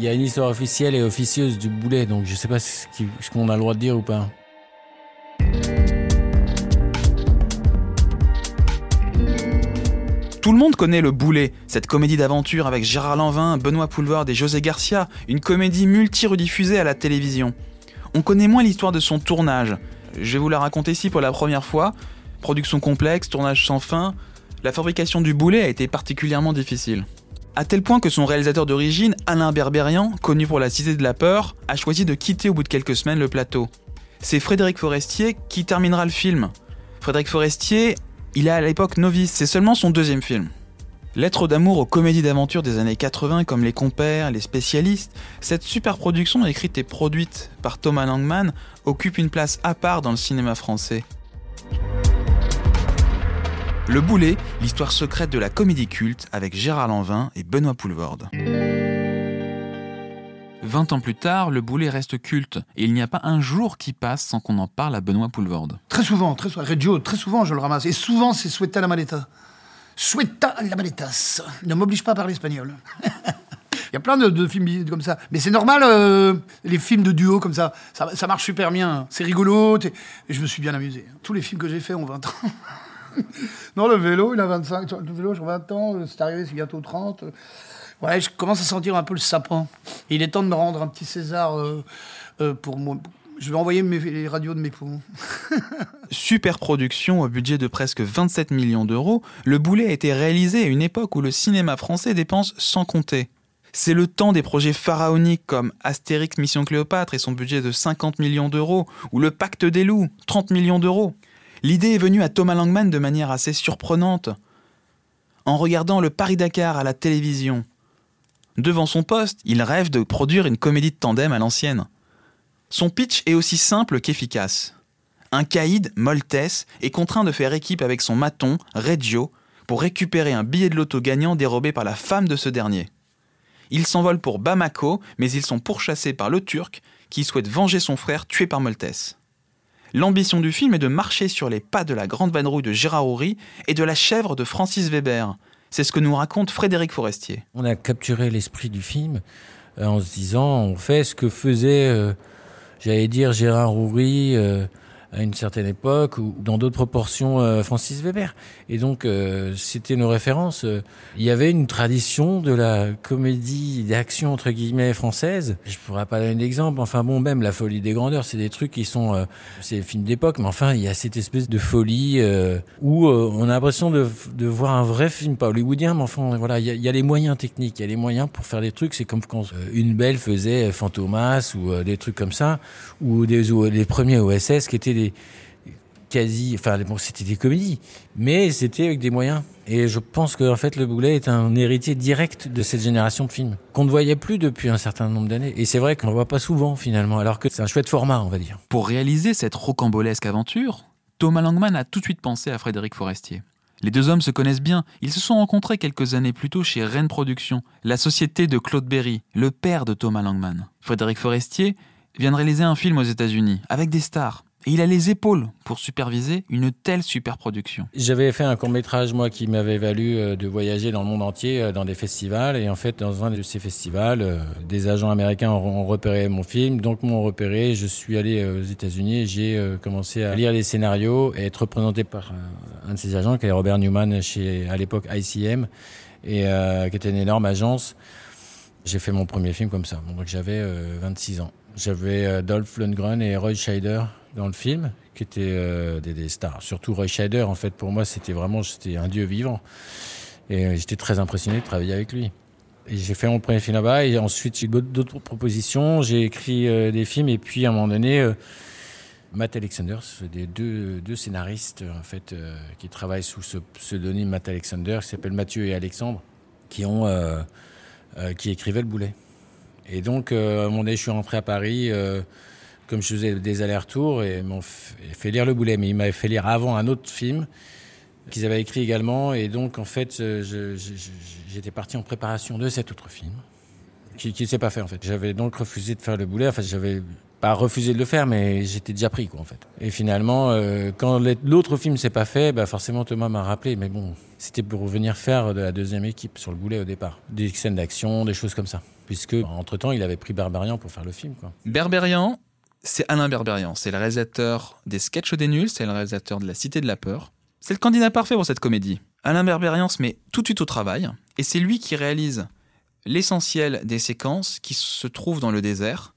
Il y a une histoire officielle et officieuse du boulet, donc je sais pas ce qu'on a le droit de dire ou pas. Tout le monde connaît Le Boulet, cette comédie d'aventure avec Gérard Lanvin, Benoît Poulvord et José Garcia, une comédie multi-rediffusée à la télévision. On connaît moins l'histoire de son tournage. Je vais vous la raconter ici pour la première fois. Production complexe, tournage sans fin. La fabrication du boulet a été particulièrement difficile. À tel point que son réalisateur d'origine, Alain Berberian, connu pour La Cité de la Peur, a choisi de quitter au bout de quelques semaines le plateau. C'est Frédéric Forestier qui terminera le film. Frédéric Forestier il est à l'époque novice, c'est seulement son deuxième film. Lettre d'amour aux comédies d'aventure des années 80 comme Les Compères, Les Spécialistes, cette super production écrite et produite par Thomas Langman occupe une place à part dans le cinéma français. Le Boulet, l'histoire secrète de la comédie culte avec Gérard Lanvin et Benoît Poulvorde. 20 ans plus tard, le boulet reste culte et il n'y a pas un jour qui passe sans qu'on en parle à Benoît Poulvorde. Très souvent, très souvent. Reggio, très souvent je le ramasse. Et souvent c'est Sueta la maleta. Sueta la maletas. Ne m'oblige pas à parler espagnol. Il y a plein de, films comme ça. Mais c'est normal, euh, les films de duo comme ça. Ça, marche super bien. C'est rigolo. Et je me suis bien amusé. Tous les films que j'ai faits ont 20 ans. non, le vélo, il a 25. Le vélo, j'ai 20 ans. C'est arrivé, c'est bientôt 30. Ouais, je commence à sentir un peu le sapin. il est temps de me rendre un petit César euh, euh, pour moi. Je vais envoyer mes, les radios de mes poumons. Super production au budget de presque 27 millions d'euros, Le Boulet a été réalisé à une époque où le cinéma français dépense sans compter. C'est le temps des projets pharaoniques comme Astérix Mission Cléopâtre et son budget de 50 millions d'euros, ou Le Pacte des loups, 30 millions d'euros. L'idée est venue à Thomas Langman de manière assez surprenante. En regardant le Paris-Dakar à la télévision, Devant son poste, il rêve de produire une comédie de tandem à l'ancienne. Son pitch est aussi simple qu'efficace. Un caïd, Moltes, est contraint de faire équipe avec son maton, Reggio, pour récupérer un billet de loto gagnant dérobé par la femme de ce dernier. Ils s'envolent pour Bamako, mais ils sont pourchassés par le Turc, qui souhaite venger son frère tué par Moltes. L'ambition du film est de marcher sur les pas de la grande vanrouille de Gérard Houry et de la chèvre de Francis Weber, c'est ce que nous raconte Frédéric Forestier. On a capturé l'esprit du film euh, en se disant on fait ce que faisait, euh, j'allais dire, Gérard Houry euh, à une certaine époque ou dans d'autres proportions euh, Francis Weber. Et donc euh, c'était nos références. Il y avait une tradition de la comédie d'action entre guillemets française. Je pourrais pas donner d'exemple. Enfin bon, même la folie des grandeurs, c'est des trucs qui sont, euh, c'est des films d'époque, mais enfin il y a cette espèce de folie où on a l'impression de, de, voir un vrai film, pas hollywoodien, mais enfin voilà, il y, a, il y a les moyens techniques, il y a les moyens pour faire des trucs. C'est comme quand une belle faisait Fantomas ou des trucs comme ça, ou des ou les premiers OSS qui étaient quasi, enfin bon, c'était des comédies, mais c'était avec des moyens. Et je pense que en fait, Le Boulet est un héritier direct de cette génération de films qu'on ne voyait plus depuis un certain nombre d'années. Et c'est vrai qu'on ne voit pas souvent finalement, alors que c'est un chouette format, on va dire. Pour réaliser cette rocambolesque aventure, Thomas Langman a tout de suite pensé à Frédéric Forestier. Les deux hommes se connaissent bien. Ils se sont rencontrés quelques années plus tôt chez Rennes Productions, la société de Claude Berry, le père de Thomas Langman. Frédéric Forestier vient de réaliser un film aux États-Unis avec des stars, et il a les épaules pour superviser une telle superproduction. J'avais fait un court métrage, moi, qui m'avait valu euh, de voyager dans le monde entier, euh, dans des festivals. Et en fait, dans un de ces festivals, euh, des agents américains ont repéré mon film, donc m'ont repéré. Je suis allé aux États-Unis j'ai commencé à lire les scénarios et être représenté par un de ces agents, qui est Robert Newman, chez, à l'époque ICM, et qui était une énorme agence. J'ai fait mon premier film comme ça. Donc j'avais 26 ans. J'avais Dolph Lundgren et Roy Scheider dans le film, qui étaient euh, des, stars. Surtout Roy Scheider, en fait, pour moi, c'était vraiment c'était un dieu vivant. Et euh, j'étais très impressionné de travailler avec lui. J'ai fait mon premier film là-bas, et ensuite j'ai d'autres propositions. J'ai écrit euh, des films, et puis à un moment donné, Matt Alexander, des deux, deux, scénaristes, en fait, qui travaillent sous ce pseudonyme Matt Alexander, qui s'appellent Mathieu et Alexandre, qui ont, qui écrivaient le boulet. Et donc, à un moment donné, je suis rentré à Paris comme je faisais des allers-retours, et m'ont fait lire Le Boulet. Mais ils m'avaient fait lire avant un autre film qu'ils avaient écrit également. Et donc, en fait, j'étais parti en préparation de cet autre film, qui ne s'est pas fait, en fait. J'avais donc refusé de faire Le Boulet. Enfin, j'avais pas refusé de le faire, mais j'étais déjà pris, quoi, en fait. Et finalement, euh, quand l'autre film s'est pas fait, bah forcément Thomas m'a rappelé, mais bon, c'était pour venir faire de la deuxième équipe sur le boulet au départ. Des scènes d'action, des choses comme ça. Puisque, entre-temps, il avait pris Berberian pour faire le film, quoi. Berberian, c'est Alain Berberian. C'est le réalisateur des Sketchs des Nuls, c'est le réalisateur de La Cité de la Peur. C'est le candidat parfait pour cette comédie. Alain Berberian se met tout de suite au travail, et c'est lui qui réalise l'essentiel des séquences qui se trouvent dans le désert,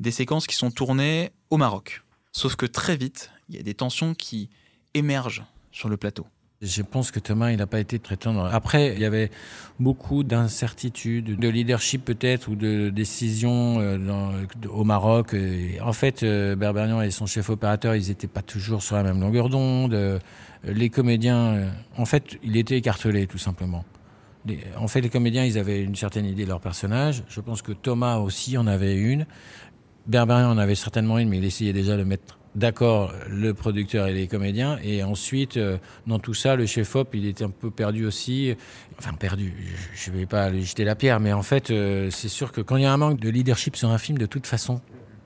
des séquences qui sont tournées au Maroc. Sauf que très vite, il y a des tensions qui émergent sur le plateau. Je pense que Thomas, il n'a pas été très tendre. Après, il y avait beaucoup d'incertitudes, de leadership peut-être, ou de décisions euh, au Maroc. en fait, euh, Berberian et son chef opérateur, ils n'étaient pas toujours sur la même longueur d'onde. Euh, les comédiens, en fait, il était écartelé, tout simplement. en fait, les comédiens, ils avaient une certaine idée de leur personnage. Je pense que Thomas aussi en avait une. Berberian en avait certainement une, mais il essayait déjà de mettre d'accord le producteur et les comédiens. Et ensuite, euh, dans tout ça, le chef-op, il était un peu perdu aussi. Enfin, perdu, je ne vais pas lui jeter la pierre, mais en fait, euh, c'est sûr que quand il y a un manque de leadership sur un film, de toute façon,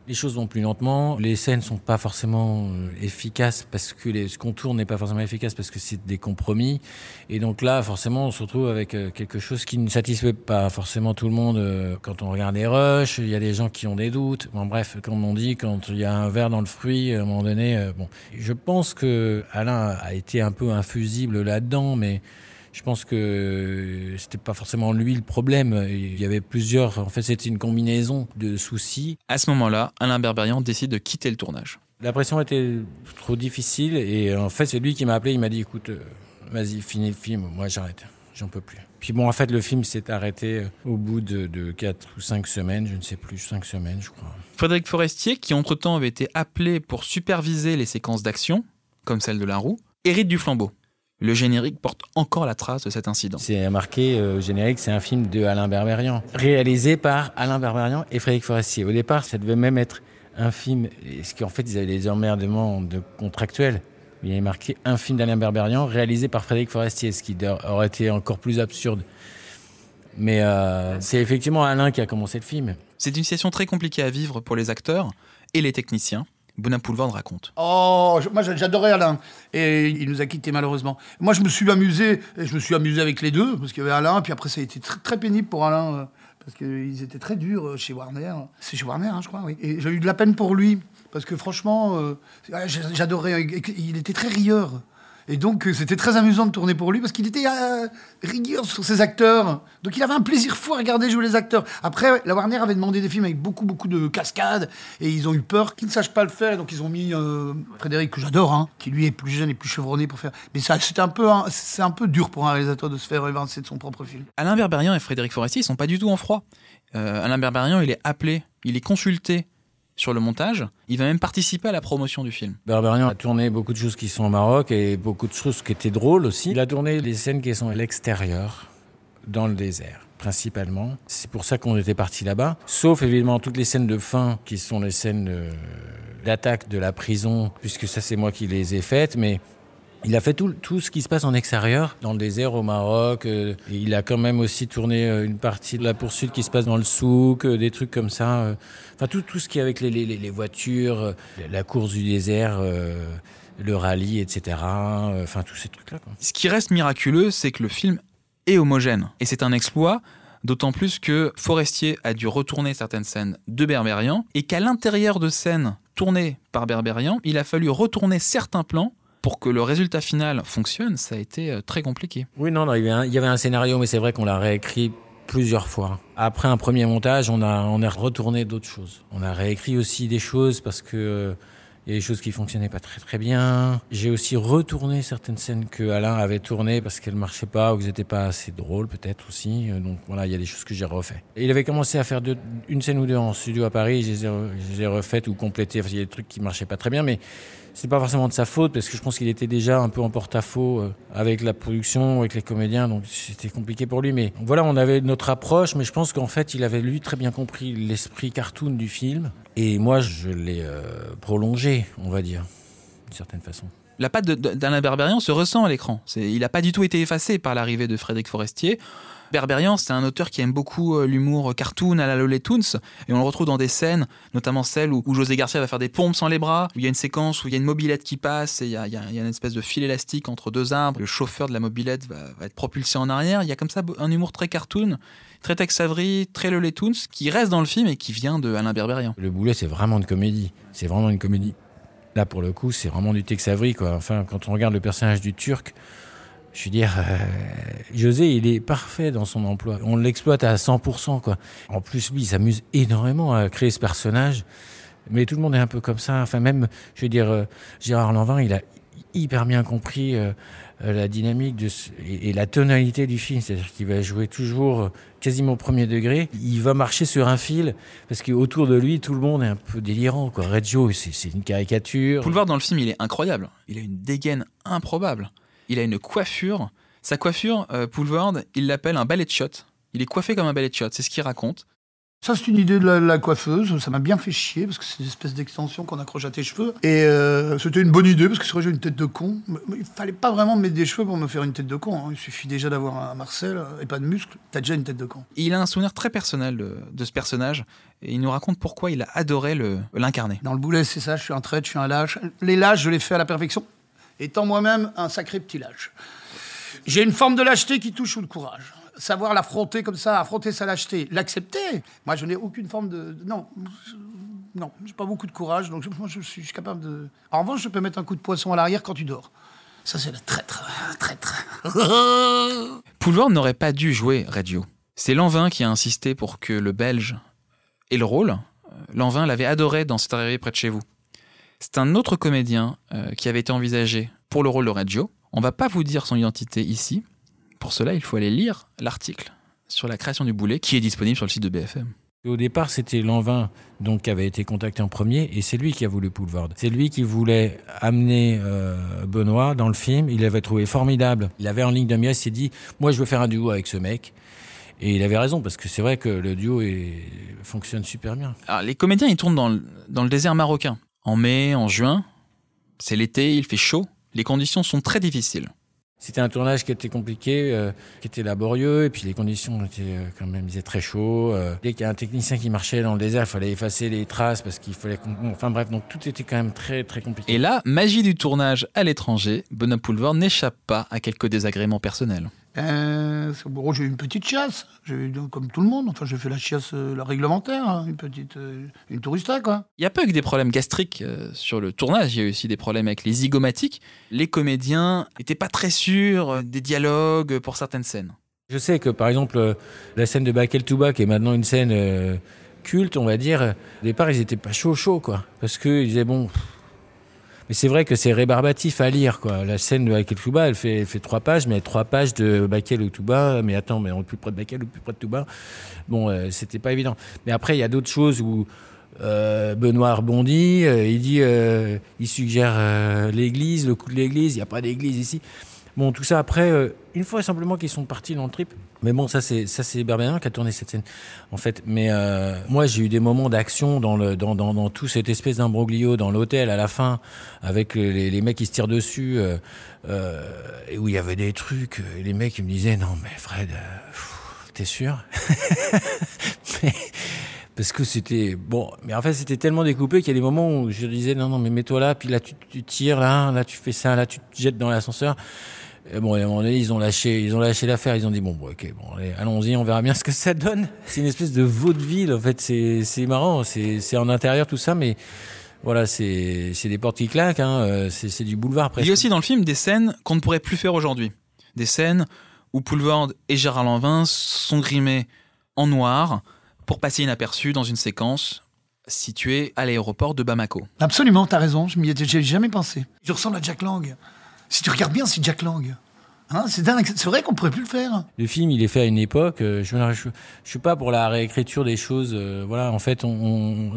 les choses vont plus lentement, les scènes sont pas forcément euh, efficaces parce que les, ce qu'on tourne n'est pas forcément efficace parce que c'est des compromis. Et donc là, forcément, on se retrouve avec euh, quelque chose qui ne satisfait pas forcément tout le monde. Euh, quand on regarde les rushs, il y a des gens qui ont des doutes. Bon, bref, comme on dit, quand il y a un verre dans le fruit, à un moment donné, bon, je pense que Alain a été un peu infusible là-dedans, mais je pense que c'était pas forcément lui le problème. Il y avait plusieurs. En fait, c'était une combinaison de soucis. À ce moment-là, Alain Berberian décide de quitter le tournage. La pression était trop difficile et en fait, c'est lui qui m'a appelé. Il m'a dit "Écoute, euh, vas-y, finis le film. Moi, j'arrête. J'en peux plus." Puis bon, en fait, le film s'est arrêté euh, au bout de, de 4 ou 5 semaines, je ne sais plus, 5 semaines, je crois. Frédéric Forestier, qui entre-temps avait été appelé pour superviser les séquences d'action, comme celle de la roue, hérite du flambeau. Le générique porte encore la trace de cet incident. C'est marqué euh, générique, c'est un film de Alain Berberian, réalisé par Alain Berberian et Frédéric Forestier. Au départ, ça devait même être un film, ce qu'en fait, ils avaient des emmerdements de contractuels. Il y avait marqué un film d'Alain Berberian réalisé par Frédéric Forestier, ce qui aurait été encore plus absurde. Mais euh, c'est effectivement Alain qui a commencé le film. C'est une situation très compliquée à vivre pour les acteurs et les techniciens. Bonapoulvard raconte. Oh, moi j'adorais Alain. Et il nous a quittés malheureusement. Moi je me suis amusé, et je me suis amusé avec les deux, parce qu'il y avait Alain, puis après ça a été très, pénible pour Alain, euh, parce qu'ils étaient très durs euh, chez Warner. C'est chez Warner, hein, je crois. Et j'ai eu de la peine pour lui, parce que franchement, euh, j'adorais. Il était très rieur. Et donc, euh, c'était très amusant de tourner pour lui parce qu'il était euh, rigueur sur ses acteurs. Donc, il avait un plaisir fou à regarder jouer les acteurs. Après, la Warner avait demandé des films avec beaucoup, beaucoup de cascades et ils ont eu peur qu'ils ne sachent pas le faire. Donc, ils ont mis euh, Frédéric, que j'adore, hein, qui lui est plus jeune et plus chevronné pour faire. Mais ça, c'est un, peu, c'est un peu dur pour un réalisateur de se faire évincer de son propre film. Alain Berberian et Frédéric Forestier, ils sont pas du tout en froid. Alain Berberian, il est appelé, il est consulté sur le montage. Il va même participer à la promotion du film. Berberian a tourné beaucoup de choses qui sont au Maroc et beaucoup de choses qui étaient drôles aussi. Il a tourné les scènes qui sont à l'extérieur, dans le désert principalement. C'est pour ça qu'on était parti là-bas. Sauf évidemment toutes les scènes de fin qui sont les scènes d'attaque de la prison, puisque ça c'est moi qui les ai faites. Mais il a fait tout, tout, ce qui se passe en extérieur, dans le désert au Maroc. Euh, il a quand même aussi tourné euh, une partie de la poursuite qui se passe dans le souk, euh, des trucs comme ça. Enfin, tout, tout ce qui est avec les, les, les voitures, la course du désert, le rallye, etc. Enfin, tous ces trucs-là. Ce qui reste miraculeux, c'est que le film est homogène. Et c'est un exploit, d'autant plus que Forestier a dû retourner certaines scènes de Berberian, et qu'à l'intérieur de scènes tournées par Berberian, il a fallu retourner certains plans pour que le résultat final fonctionne, ça a été euh, très compliqué. Oui, non, non il, y avait un, scénario, mais c'est vrai qu'on l'a réécrit plusieurs fois. Après un premier montage, on a, retourné d'autres choses. On a réécrit aussi des choses parce que euh, il y a des choses qui fonctionnaient pas très très bien. J'ai aussi retourné certaines scènes que Alain avait tournées parce qu'elles marchaient pas ou qu'elles n'étaient pas assez drôles peut-être aussi. Euh, donc voilà, il y a des choses que j'ai refait. Et il avait commencé à faire une scène ou deux en studio à Paris. Je les ai, refaites ou complétées. il y a des trucs qui marchaient pas très bien, mais c'est pas forcément de sa faute parce que je pense qu'il était déjà un peu en porte-à-faux euh, avec la production, avec les comédiens, donc c'était compliqué pour lui. Mais voilà, on avait notre approche, mais je pense qu'en fait, il avait lui très bien compris l'esprit cartoon du film. Et moi, je l'ai euh, prolongé, on va dire, d'une certaine façon. La patte d'Alain Berberian se ressent à l'écran. Il n'a pas du tout été effacé par l'arrivée de Frédéric Forestier. Berberian, c'est un auteur qui aime beaucoup euh, l'humour cartoon à la Looney Tunes, et on le retrouve dans des scènes, notamment celle où, José Garcia va faire des pompes sans les bras, où il y a une séquence où il y a une mobilette qui passe, et il y a, une espèce de fil élastique entre deux arbres, le chauffeur de la mobilette va, être propulsé en arrière, il y a comme ça un humour très cartoon, très Tex Avery, très Looney Tunes, qui reste dans le film et qui vient de Alain Berberian. Le boulet, c'est vraiment une comédie, c'est vraiment une comédie. Là, pour le coup, c'est vraiment du Tex Avery, quoi. Enfin, quand on regarde le personnage du Turc, je veux dire, euh, José, il est parfait dans son emploi. On l'exploite à 100%, quoi. En plus, lui, il s'amuse énormément à créer ce personnage. Mais tout le monde est un peu comme ça. Enfin, même, je veux dire, euh, Gérard Lanvin, il a hyper bien compris euh, la dynamique de et, la tonalité du film. C'est-à-dire qu'il va jouer toujours quasiment au premier degré. Il va marcher sur un fil parce qu'autour de lui, tout le monde est un peu délirant. Quoi. Reggio, c'est une caricature. Pour dans le film, il est incroyable. Il a une dégaine improbable il a une coiffure. Sa coiffure, euh, il l'appelle un ballet shot. Il est coiffé comme un ballet shot, c'est ce qu'il raconte. Ça, c'est une idée de la, coiffeuse. Ça m'a bien fait chier parce que c'est une espèce d'extension qu'on accroche à tes cheveux. Et euh, c'était une bonne idée parce que c'est vrai j'ai une tête de con. il fallait pas vraiment mettre des cheveux pour me faire une tête de con. Hein. Il suffit déjà d'avoir un Marcel et pas de muscles. T'as déjà une tête de con. Il a un souvenir très personnel de, ce personnage et il nous raconte pourquoi il a adoré l'incarner. Dans le boulet, c'est ça. Je suis un traître, je suis un lâche. Les lâches, je les fais à la perfection étant moi-même un sacré petit lâche. J'ai une forme de lâcheté qui touche au courage. Savoir l'affronter comme ça, affronter sa lâcheté, l'accepter. Moi, je n'ai aucune forme de. Non, non, j'ai pas beaucoup de courage, donc je, moi, je suis capable de. En revanche, je peux mettre un coup de poisson à l'arrière quand tu dors. Ça, c'est le traître. Traître. Poulvord n'aurait pas dû jouer Radio. C'est Lanvin qui a insisté pour que le Belge ait le rôle. Lanvin l'avait adoré dans C'est arrivé près de chez vous. C'est un autre comédien euh, qui avait été envisagé pour le rôle de Reggio. On va pas vous dire son identité ici. Pour cela, il faut aller lire l'article sur la création du boulet qui est disponible sur le site de BFM. Au départ, c'était Lanvin donc, qui avait été contacté en premier et c'est lui qui a voulu Poulvard. C'est lui qui voulait amener euh, Benoît dans le film. Il l'avait trouvé formidable. Il avait en ligne de mire, il s'est dit Moi, je veux faire un duo avec ce mec. Et il avait raison, parce que c'est vrai que le duo fonctionne super bien. Alors, les comédiens, ils tournent dans dans le désert marocain en mai, en juin. C'est l'été, il fait chaud. Les conditions sont très difficiles. C'était un tournage qui était compliqué, euh, qui était laborieux, et puis les conditions étaient euh, quand même très chaud. Euh. dès qu'il y a un technicien qui marchait dans le désert, il fallait effacer les traces parce qu'il fallait. Enfin bref, donc tout était quand même très très compliqué. Et là, magie du tournage à l'étranger, Benoît Poulvord n'échappe pas à quelques désagréments personnels. Euh, j'ai eu une petite chiasse, j'ai comme tout le monde. Enfin, j'ai fait la chiasse euh, la réglementaire, hein, une petite, euh, une tourista quoi. Il y a pas eu que des problèmes gastriques euh, sur le tournage. Il y a eu aussi des problèmes avec les zygomatiques. Les comédiens n'étaient pas très sûrs des dialogues pour certaines scènes. Je sais que par exemple la scène de Bakel Touba, qui est maintenant une scène culte, on va dire. Au départ, ils étaient pas chaud chaud quoi, parce qu'ils disaient bon. Mais c'est vrai que c'est rébarbatif à lire, quoi. La scène de Bakel Touba, elle fait, fait trois pages, mais trois pages de Bakel ou Touba. Mais attends, mais on est plus près de Bakel ou plus près de Touba. Bon, euh, c'était pas évident. Mais après, il y a d'autres choses où euh, Benoît rebondit. Euh, il dit, il suggère l'église, le coup de l'église. Il n'y a pas d'église ici. Bon, tout ça après, euh, une fois simplement qu'ils sont partis dans le trip. Mais bon, ça c'est ça c'est qui a tourné cette scène, en fait. Mais euh, moi, j'ai eu des moments d'action dans le dans, dans, dans tout cette espèce d'imbroglio dans l'hôtel à la fin, avec les, mecs qui se tirent dessus, euh et où il y avait des trucs. Et les mecs ils me disaient non mais Fred, t'es sûr? Parce que c'était bon mais en fait c'était tellement découpé qu'il y a des moments où je disais non non mais mets-toi là puis là tu, tu tires là là tu fais ça là tu te jettes dans l'ascenseur et bon, à un moment donné, ils ont lâché, ils ont lâché l'affaire. Ils ont dit bon, ok, bon, allons-y, on verra bien ce que ça donne. C'est une espèce de vaudeville, en fait. C'est, c'est marrant. C'est, c'est en intérieur tout ça, mais voilà, c'est, c'est des portes qui claquent. Hein. Euh, c'est, c'est du boulevard presque. Il y a aussi dans le film des scènes qu'on ne pourrait plus faire aujourd'hui. Des scènes où Poulvord et Gérard Lanvin sont grimés en noir pour passer inaperçus dans une séquence située à l'aéroport de Bamako. Absolument, t'as raison. Je m'y ai jamais pensé. Je ressemble à Jack Lang. Si tu regardes bien, c'est Jack Lang. Hein, c'est vrai qu'on pourrait plus le faire. Le film, il est fait à une époque. Euh, je, je, suis pas pour la réécriture des choses. Euh, voilà, en fait,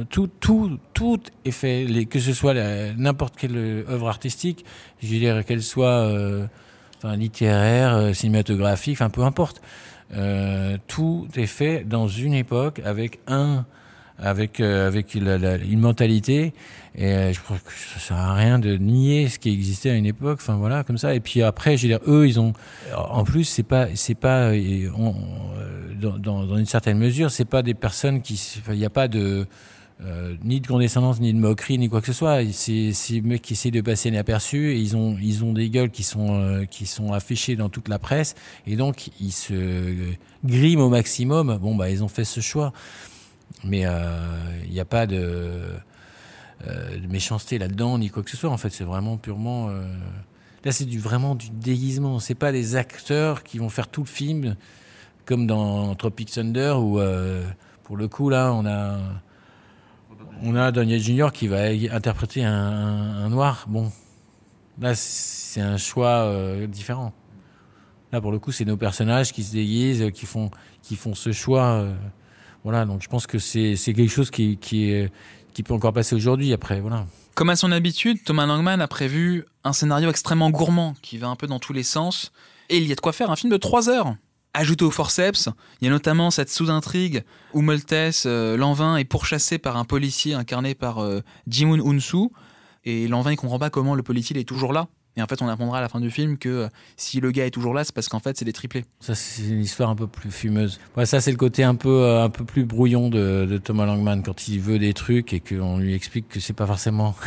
tout, est fait. Que ce soit n'importe quelle œuvre artistique, je dirais qu'elle soit euh, littéraire, cinématographique, enfin peu importe. tout est fait dans une époque avec un avec avec une mentalité. Et je crois que ça sert à rien de nier ce qui existait à une époque. Enfin voilà, comme ça. Et puis après, je veux dire, eux, ils ont. En plus, c'est pas c'est pas dans, dans, dans, une certaine mesure, c'est pas des personnes qui. Il n'y a pas de euh, ni de condescendance, ni de moquerie, ni quoi que ce soit. C'est des mecs qui essaient de passer inaperçus et ils ont, ils ont des gueules qui sont, euh, qui sont affichées dans toute la presse et donc ils se griment au maximum. Bon, bah, ils ont fait ce choix. Mais euh, il n'y a pas de, de méchanceté là-dedans, ni quoi que ce soit. En fait, c'est vraiment purement. Là, c'est du, vraiment du déguisement. C'est pas des acteurs qui vont faire tout le film comme dans Tropic Thunder où, pour le coup, là, on a on a Daniel Junior qui va interpréter un, noir. Bon, là, c'est un choix euh, différent. Là, pour le coup, c'est nos personnages qui se déguisent, qui font, qui font ce choix. Euh, voilà, donc je pense que c'est quelque chose qui, peut encore passer aujourd'hui. Après, voilà. Comme à son habitude, Thomas Langman a prévu un scénario extrêmement gourmand qui va un peu dans tous les sens. Et il y a de quoi faire un film de 3 heures. Ajouté au forceps, il y a notamment cette sous-intrigue où Moltes, euh, Lanvin, est pourchassé par un policier incarné par euh, Jimun Unsu. Et Lanvin, il comprend pas comment le policier est toujours là. Et en fait, on apprendra à la fin du film que euh, si le gars est toujours là, c'est parce qu'en fait, c'est des triplés. Ça, c'est une histoire un peu plus fumeuse. Ouais, ça, c'est le côté un peu, un peu plus brouillon de, de Thomas Langman quand il veut des trucs et qu'on lui explique que c'est pas forcément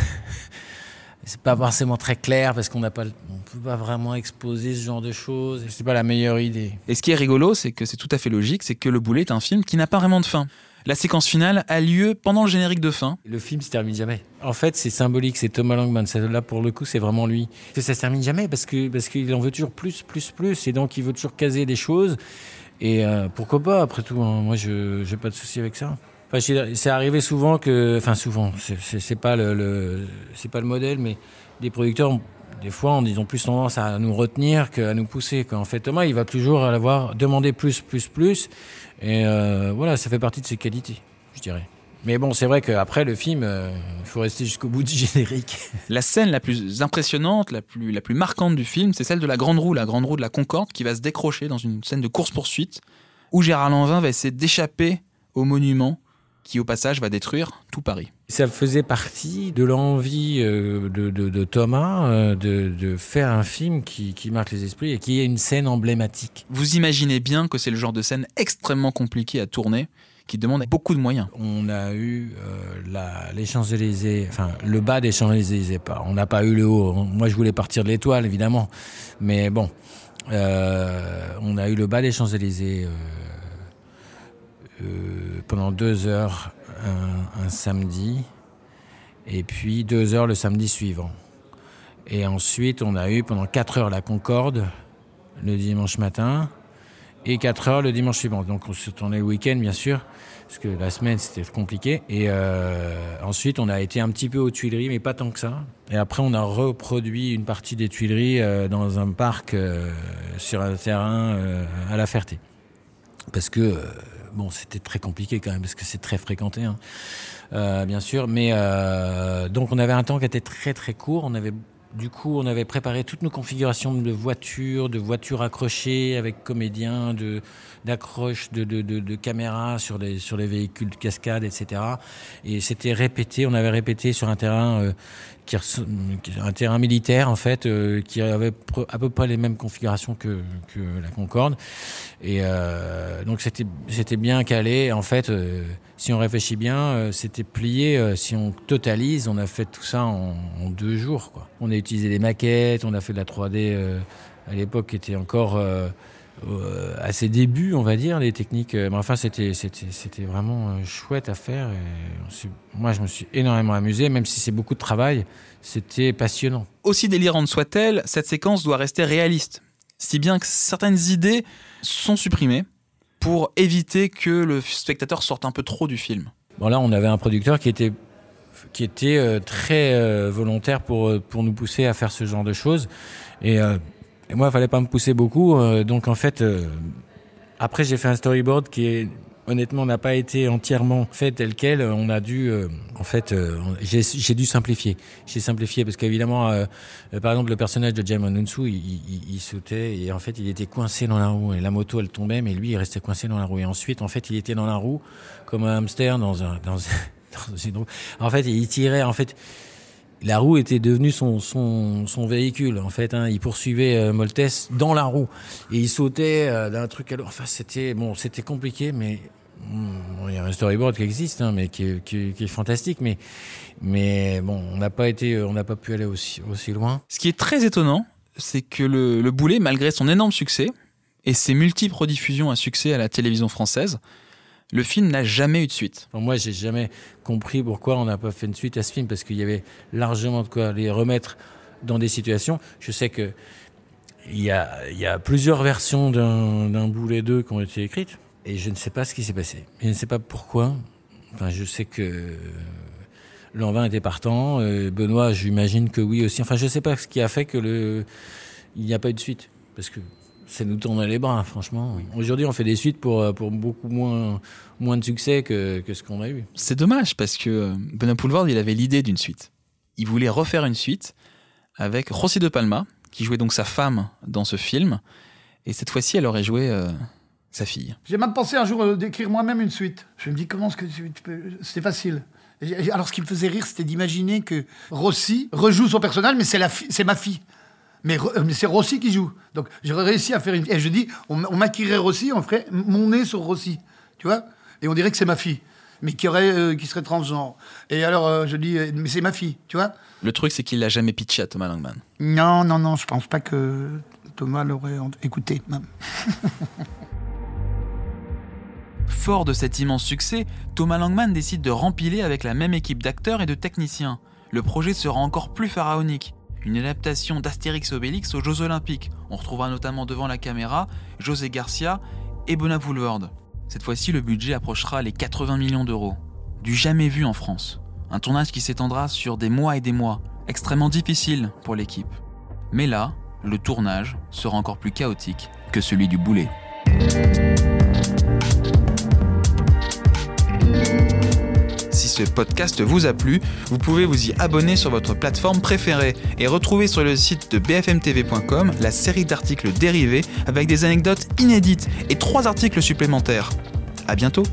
c'est pas forcément très clair parce qu'on n'a pas, on peut pas vraiment exposer ce genre de choses. C'est pas la meilleure idée. Et ce qui est rigolo, c'est que c'est tout à fait logique, c'est que Le Boulet est un film qui n'a pas vraiment de fin. La séquence finale a lieu pendant le générique de fin. Le film se termine jamais. En fait, c'est symbolique, c'est Thomas Langman. Là, pour le coup, c'est vraiment lui. Que ça se termine jamais parce que parce qu'il en veut toujours plus, plus, plus, et donc il veut toujours caser des choses. Et euh, pourquoi pas Après tout, hein, moi, je n'ai pas de souci avec ça c'est arrivé souvent que, enfin souvent, c'est pas le, pas le modèle, mais les producteurs, des fois, ils ont plus tendance à nous retenir qu'à nous pousser. En fait, Thomas, il va toujours avoir demandé plus, plus, plus, et euh, voilà, ça fait partie de ses qualités, je dirais. Mais bon, c'est vrai qu'après le film, euh, il faut rester jusqu'au bout du générique. La scène la plus impressionnante, la plus, la plus marquante du film, c'est celle de la grande roue, la grande roue de la Concorde, qui va se décrocher dans une scène de course-poursuite, où Gérard Lanvin va essayer d'échapper au monument qui au passage va détruire tout Paris. Ça faisait partie de l'envie euh, de, Thomas euh, de, faire un film qui, marque les esprits et qui est une scène emblématique. Vous imaginez bien que c'est le genre de scène extrêmement compliqué à tourner qui demande beaucoup de moyens. On a eu euh, les Champs-Élysées, enfin le bas des Champs-Élysées, on n'a pas eu le haut. Moi je voulais partir de l'étoile évidemment, mais bon, on a eu le bas des Champs-Élysées euh, pendant deux heures un, samedi, et puis deux heures le samedi suivant. Et ensuite, on a eu pendant quatre heures la Concorde le dimanche matin et quatre heures le dimanche suivant. Donc on se tournait le week-end, bien sûr, parce que la semaine c'était compliqué. Et euh, ensuite, on a été un petit peu aux Tuileries, mais pas tant que ça. Et après, on a reproduit une partie des Tuileries euh, dans un parc sur un terrain à La Ferté. Parce que bon, c'était très compliqué quand même parce que c'est très fréquenté, hein. euh, bien sûr. Mais euh, donc on avait un temps qui était très très court. On avait du coup, on avait préparé toutes nos configurations de voitures, de voitures accrochées avec comédiens, de d'accroches de, de, de, caméras sur les sur les véhicules de cascade, etc. Et c'était répété. On avait répété sur un terrain euh, qui un terrain militaire en fait, euh, qui avait à peu près les mêmes configurations que, la Concorde. Et euh, donc c'était c'était bien calé. En fait, si on réfléchit bien, c'était plié. si on totalise, on a fait tout ça en, deux jours. On a utilisé des maquettes, on a fait de la 3D à l'époque qui était encore euh, à ses débuts, on va dire, les techniques. Euh, mais enfin, c'était, vraiment euh, chouette à faire. Et moi, je me suis énormément amusé, même si c'est beaucoup de travail. C'était passionnant. Aussi délirante soit-elle, cette séquence doit rester réaliste. Si bien que certaines idées sont supprimées pour éviter que le spectateur sorte un peu trop du film. Bon, là, on avait un producteur qui était qui était très volontaire pour, pour nous pousser à faire ce genre de choses. Et et moi, il fallait pas me pousser beaucoup. Euh, donc, en fait, euh, après, j'ai fait un storyboard qui honnêtement n'a pas été entièrement fait tel quel. On a dû, euh, en fait, j'ai dû simplifier. J'ai simplifié parce qu'évidemment, par exemple, le personnage de Jamon Nunsu, il, sautait et en fait, il était coincé dans la roue et la moto, elle tombait, mais lui, il restait coincé dans la roue. Et ensuite, en fait, il était dans la roue comme un hamster dans un, dans une roue. En fait, il tirait, en fait la roue était devenue son, son, son véhicule en fait. Hein. Il poursuivait euh, Moltes dans la roue et il sautait euh, d'un truc à l'autre. Enfin, c'était bon, c'était compliqué, mais hmm, il y a un storyboard qui existe, hein, mais qui, qui, est fantastique. Mais mais bon, on n'a pas été, on n'a pas pu aller aussi aussi loin. Ce qui est très étonnant, c'est que le, le boulet, malgré son énorme succès et ses multiples rediffusions à succès à la télévision française, le film n'a jamais eu de suite. moi, j'ai jamais compris pourquoi on n'a pas fait une suite à ce film, parce qu'il y avait largement de quoi les remettre dans des situations. Je sais que il y a, plusieurs versions d'un boulet 2 qui ont été écrites, et je ne sais pas ce qui s'est passé. Je ne sais pas pourquoi. Enfin, je sais que Lanvin était partant, euh, Benoît, j'imagine que oui aussi. Enfin, je ne sais pas ce qui a fait que il n'y a pas eu de suite, parce que ça nous tourne les bras, franchement. Aujourd'hui, on fait des suites pour, euh, pour beaucoup moins, moins de succès que, que ce qu'on a eu. C'est dommage parce que euh, Benoît Poulvord, il avait l'idée d'une suite. Il voulait refaire une suite avec Rossi de Palma, qui jouait donc sa femme dans ce film. Et cette fois-ci, elle aurait joué euh, sa fille. J'ai même pensé un jour d'écrire moi-même une suite. Je me dis, comment est-ce que tu peux. C'était facile. Alors, ce qui me faisait rire, c'était d'imaginer que Rossi rejoue son personnage, mais c'est ma fille. Euh, mais, c'est Rossi qui joue. Donc j'aurais réussi à faire une. Et je dis, on, on Rossi, on ferait mon nez sur Rossi. Tu vois Et on dirait que c'est ma fille. Mais qui, aurait, euh, qui serait transgenre. Et alors euh, je dis, mais c'est ma fille, tu vois Le truc, c'est qu'il l'a jamais pitché à Thomas Langman. Non, non, non, je pense pas que Thomas l'aurait écouté, même. Fort de cet immense succès, Thomas Langman décide de rempiler avec la même équipe d'acteurs et de techniciens. Le projet sera encore plus pharaonique une adaptation d'Astérix Obélix aux Jeux Olympiques. On retrouvera notamment devant la caméra José Garcia et Bonapoulvord. Cette fois-ci, le budget approchera les 80 millions d'euros. Du jamais vu en France. Un tournage qui s'étendra sur des mois et des mois, extrêmement difficile pour l'équipe. Mais là, le tournage sera encore plus chaotique que celui du boulet. Ce podcast vous a plu, vous pouvez vous y abonner sur votre plateforme préférée et retrouver sur le site de bfmtv.com la série d'articles dérivés avec des anecdotes inédites et trois articles supplémentaires. À bientôt!